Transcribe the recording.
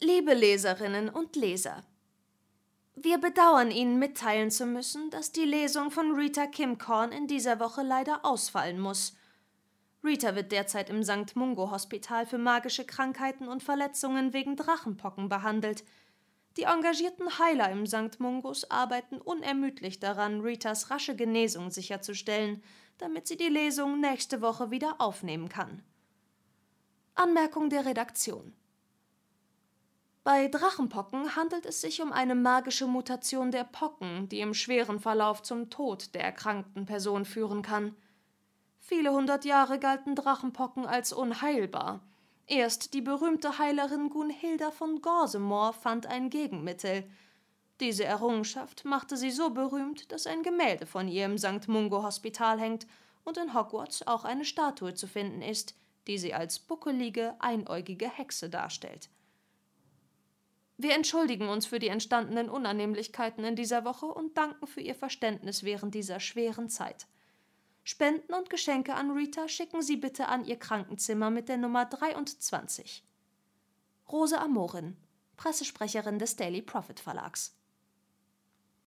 Liebe Leserinnen und Leser, wir bedauern Ihnen mitteilen zu müssen, dass die Lesung von Rita Kimcorn in dieser Woche leider ausfallen muss. Rita wird derzeit im St. Mungo Hospital für magische Krankheiten und Verletzungen wegen Drachenpocken behandelt. Die engagierten Heiler im St. Mungos arbeiten unermüdlich daran, Ritas rasche Genesung sicherzustellen, damit sie die Lesung nächste Woche wieder aufnehmen kann. Anmerkung der Redaktion bei Drachenpocken handelt es sich um eine magische Mutation der Pocken, die im schweren Verlauf zum Tod der erkrankten Person führen kann. Viele hundert Jahre galten Drachenpocken als unheilbar. Erst die berühmte Heilerin Gunhilda von Gorsemore fand ein Gegenmittel. Diese Errungenschaft machte sie so berühmt, dass ein Gemälde von ihr im St. Mungo Hospital hängt und in Hogwarts auch eine Statue zu finden ist, die sie als buckelige, einäugige Hexe darstellt. Wir entschuldigen uns für die entstandenen Unannehmlichkeiten in dieser Woche und danken für Ihr Verständnis während dieser schweren Zeit. Spenden und Geschenke an Rita schicken Sie bitte an Ihr Krankenzimmer mit der Nummer 23. Rose Amorin, Pressesprecherin des Daily Prophet Verlags.